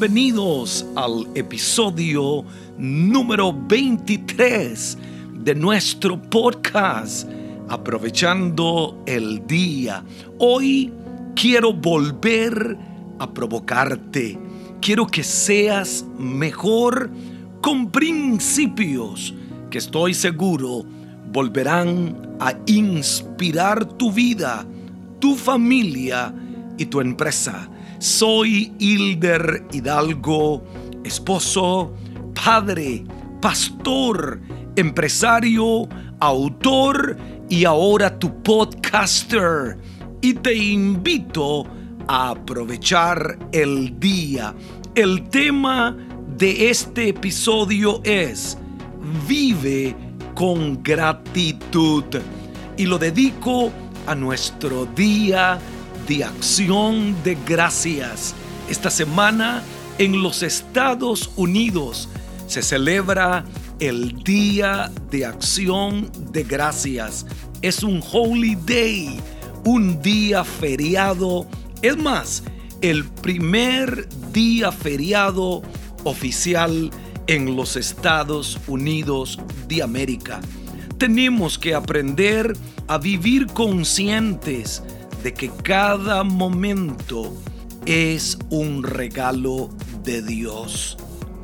Bienvenidos al episodio número 23 de nuestro podcast, aprovechando el día. Hoy quiero volver a provocarte. Quiero que seas mejor con principios que estoy seguro volverán a inspirar tu vida, tu familia y tu empresa. Soy Hilder Hidalgo, esposo, padre, pastor, empresario, autor y ahora tu podcaster. Y te invito a aprovechar el día. El tema de este episodio es Vive con gratitud. Y lo dedico a nuestro día de acción de gracias. Esta semana en los Estados Unidos se celebra el Día de Acción de Gracias. Es un holy day, un día feriado. Es más, el primer día feriado oficial en los Estados Unidos de América. Tenemos que aprender a vivir conscientes de que cada momento es un regalo de Dios.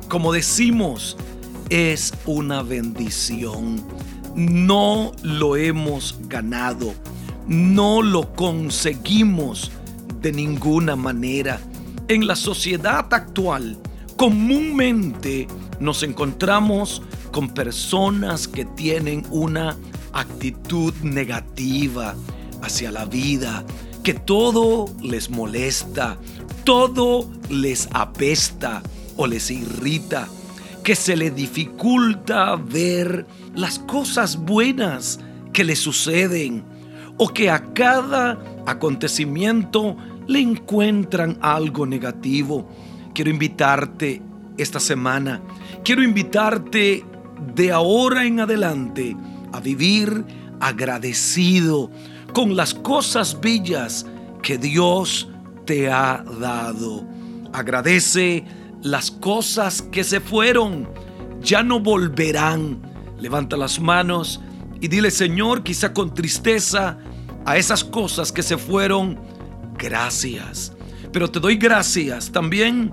Como decimos, es una bendición. No lo hemos ganado, no lo conseguimos de ninguna manera. En la sociedad actual, comúnmente nos encontramos con personas que tienen una actitud negativa, hacia la vida, que todo les molesta, todo les apesta o les irrita, que se le dificulta ver las cosas buenas que le suceden o que a cada acontecimiento le encuentran algo negativo. Quiero invitarte esta semana, quiero invitarte de ahora en adelante a vivir agradecido con las cosas bellas que Dios te ha dado. Agradece las cosas que se fueron, ya no volverán. Levanta las manos y dile, Señor, quizá con tristeza, a esas cosas que se fueron, gracias. Pero te doy gracias también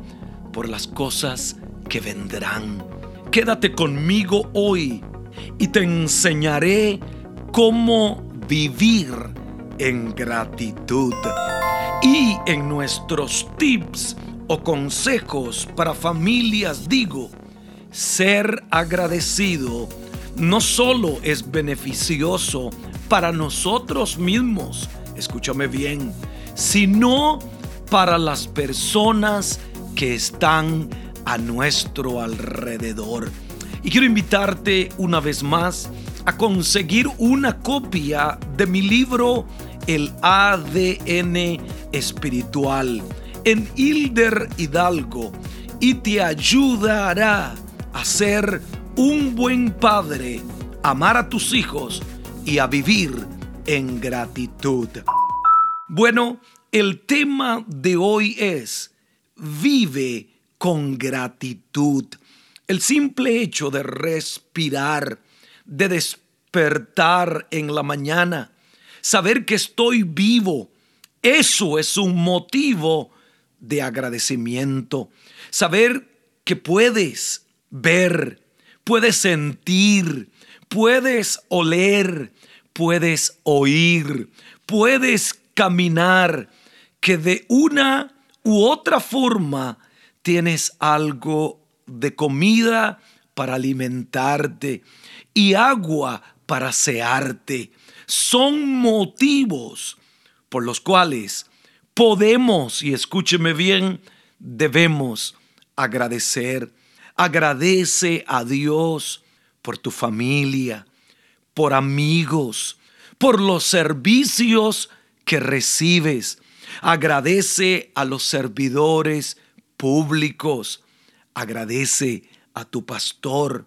por las cosas que vendrán. Quédate conmigo hoy y te enseñaré cómo vivir en gratitud. Y en nuestros tips o consejos para familias digo, ser agradecido no solo es beneficioso para nosotros mismos, escúchame bien, sino para las personas que están a nuestro alrededor. Y quiero invitarte una vez más a conseguir una copia de mi libro El ADN espiritual en Hilder Hidalgo y te ayudará a ser un buen padre, amar a tus hijos y a vivir en gratitud. Bueno, el tema de hoy es vive con gratitud. El simple hecho de respirar, de despertar en la mañana, saber que estoy vivo, eso es un motivo de agradecimiento. Saber que puedes ver, puedes sentir, puedes oler, puedes oír, puedes caminar, que de una u otra forma tienes algo de comida para alimentarte y agua para asearte. Son motivos por los cuales podemos, y escúcheme bien, debemos agradecer. Agradece a Dios por tu familia, por amigos, por los servicios que recibes. Agradece a los servidores públicos. Agradece a tu pastor.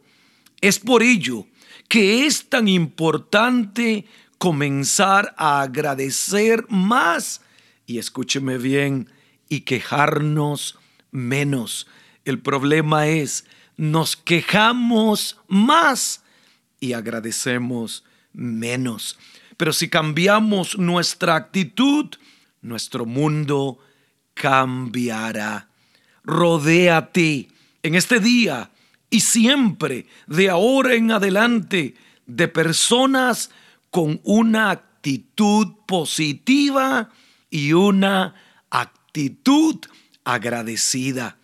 Es por ello que es tan importante comenzar a agradecer más y escúcheme bien y quejarnos menos. El problema es, nos quejamos más y agradecemos menos. Pero si cambiamos nuestra actitud, nuestro mundo cambiará. Rodéate en este día y siempre, de ahora en adelante, de personas con una actitud positiva y una actitud agradecida.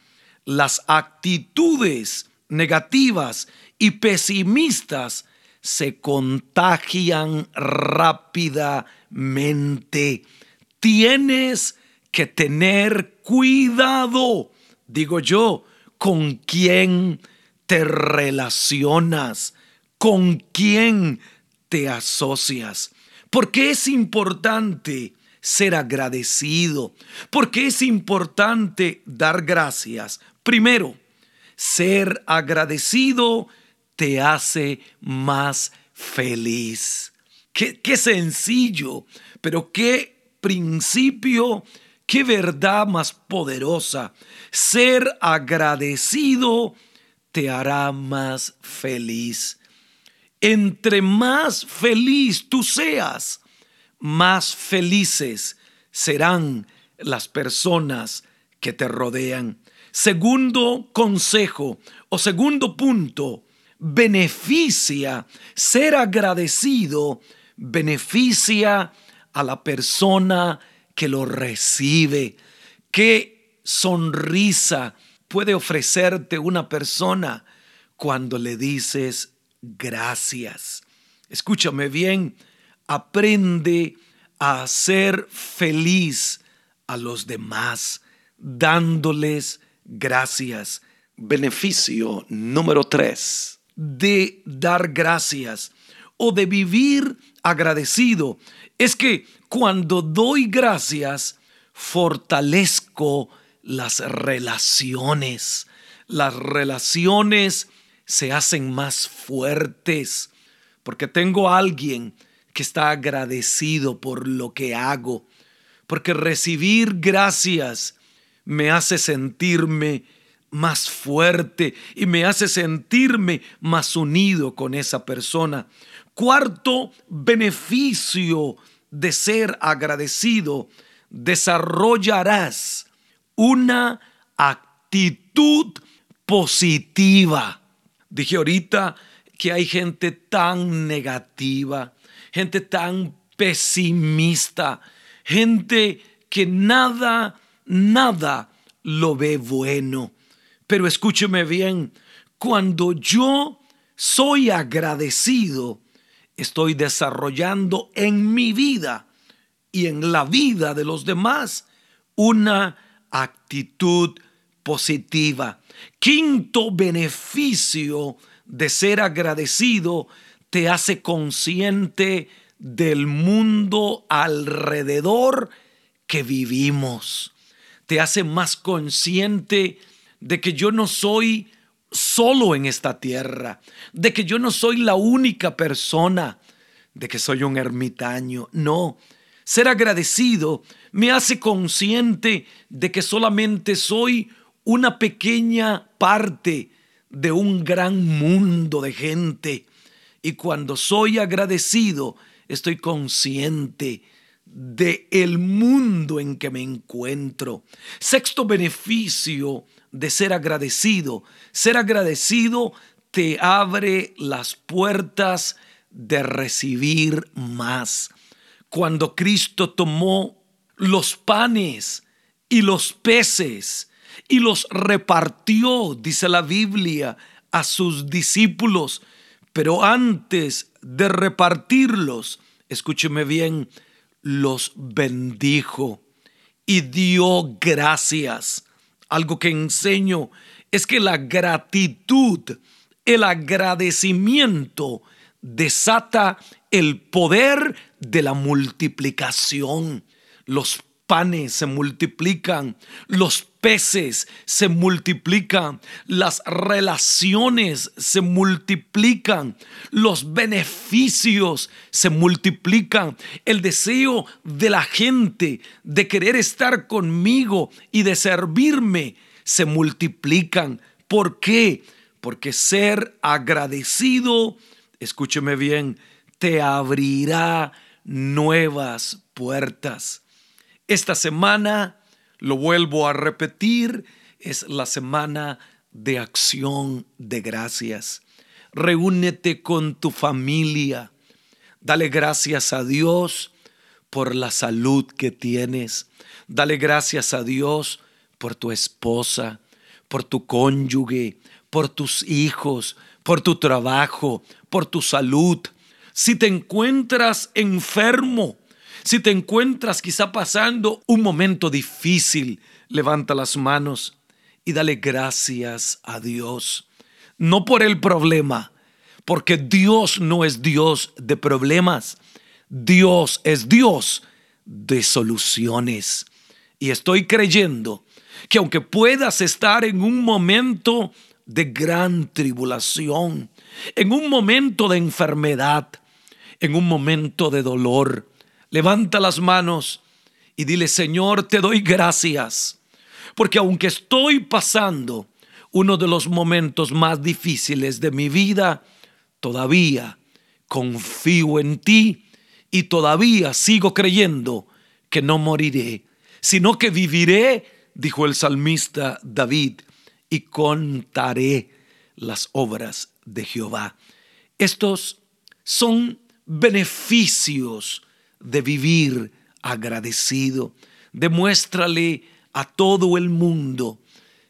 Las actitudes negativas y pesimistas se contagian rápidamente. Tienes que tener cuidado, digo yo, con quién te relacionas, con quién te asocias. Porque es importante ser agradecido, porque es importante dar gracias. Primero, ser agradecido te hace más feliz. Qué, qué sencillo, pero qué principio, qué verdad más poderosa. Ser agradecido te hará más feliz. Entre más feliz tú seas, más felices serán las personas que te rodean. Segundo consejo o segundo punto, beneficia, ser agradecido, beneficia a la persona que lo recibe. ¿Qué sonrisa puede ofrecerte una persona cuando le dices gracias? Escúchame bien, aprende a ser feliz a los demás, dándoles gracias. Beneficio número tres de dar gracias o de vivir agradecido es que cuando doy gracias, fortalezco las relaciones. Las relaciones se hacen más fuertes porque tengo a alguien que está agradecido por lo que hago. Porque recibir gracias me hace sentirme más fuerte y me hace sentirme más unido con esa persona. Cuarto beneficio de ser agradecido, desarrollarás una actitud positiva. Dije ahorita que hay gente tan negativa, gente tan pesimista, gente que nada, nada lo ve bueno. Pero escúcheme bien, cuando yo soy agradecido, estoy desarrollando en mi vida y en la vida de los demás una actitud positiva. Quinto beneficio de ser agradecido te hace consciente del mundo alrededor que vivimos. Te hace más consciente de que yo no soy solo en esta tierra, de que yo no soy la única persona, de que soy un ermitaño. No, ser agradecido me hace consciente de que solamente soy una pequeña parte de un gran mundo de gente. Y cuando soy agradecido, estoy consciente de el mundo en que me encuentro. Sexto beneficio de ser agradecido. Ser agradecido te abre las puertas de recibir más. Cuando Cristo tomó los panes y los peces y los repartió, dice la Biblia, a sus discípulos, pero antes de repartirlos, escúcheme bien, los bendijo y dio gracias. Algo que enseño es que la gratitud, el agradecimiento desata el poder de la multiplicación. Los panes se multiplican, los peces se multiplican, las relaciones se multiplican, los beneficios se multiplican, el deseo de la gente de querer estar conmigo y de servirme se multiplican. ¿Por qué? Porque ser agradecido, escúcheme bien, te abrirá nuevas puertas. Esta semana, lo vuelvo a repetir, es la semana de acción de gracias. Reúnete con tu familia. Dale gracias a Dios por la salud que tienes. Dale gracias a Dios por tu esposa, por tu cónyuge, por tus hijos, por tu trabajo, por tu salud. Si te encuentras enfermo, si te encuentras quizá pasando un momento difícil, levanta las manos y dale gracias a Dios. No por el problema, porque Dios no es Dios de problemas. Dios es Dios de soluciones. Y estoy creyendo que aunque puedas estar en un momento de gran tribulación, en un momento de enfermedad, en un momento de dolor, levanta las manos y dile, Señor, te doy gracias porque aunque estoy pasando uno de los momentos más difíciles de mi vida, todavía confío en ti y todavía sigo creyendo que no moriré, sino que viviré, dijo el salmista David, y contaré las obras de Jehová. Estos son beneficios de vivir agradecido. Demuéstrale a todo el mundo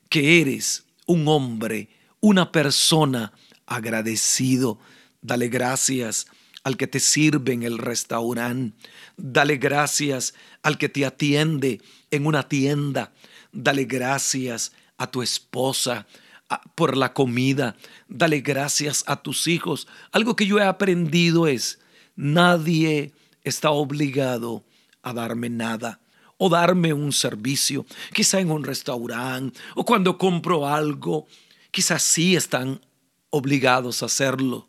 que eres un hombre, una persona agradecido. Dale gracias al que te sirve en el restaurante. Dale gracias al que te atiende en una tienda. Dale gracias a tu esposa por la comida. Dale gracias a tus hijos. Algo que yo he aprendido es, nadie está obligado a darme nada o darme un servicio, quizá en un restaurante o cuando compro algo, quizás sí están obligados a hacerlo,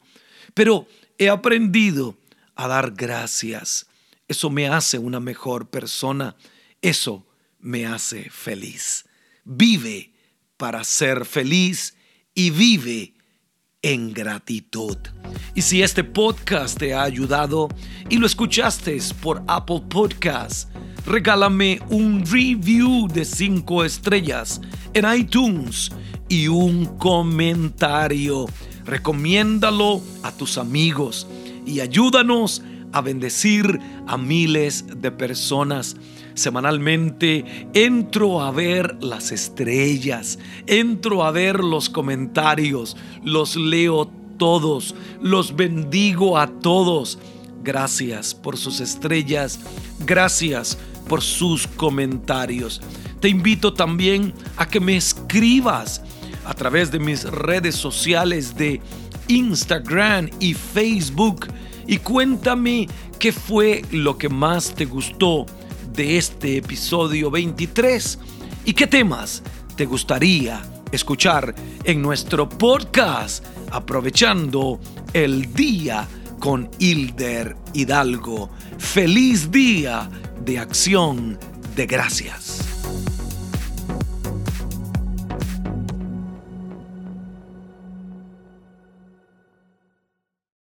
pero he aprendido a dar gracias. Eso me hace una mejor persona, eso me hace feliz. Vive para ser feliz y vive en gratitud. Y si este podcast te ha ayudado y lo escuchaste por Apple Podcasts, regálame un review de 5 estrellas en iTunes y un comentario. Recomiéndalo a tus amigos y ayúdanos a bendecir a miles de personas. Semanalmente entro a ver las estrellas, entro a ver los comentarios, los leo todos, los bendigo a todos. Gracias por sus estrellas, gracias por sus comentarios. Te invito también a que me escribas a través de mis redes sociales de Instagram y Facebook y cuéntame qué fue lo que más te gustó de este episodio 23 y qué temas te gustaría escuchar en nuestro podcast aprovechando el día con Hilder Hidalgo. Feliz día de acción de gracias.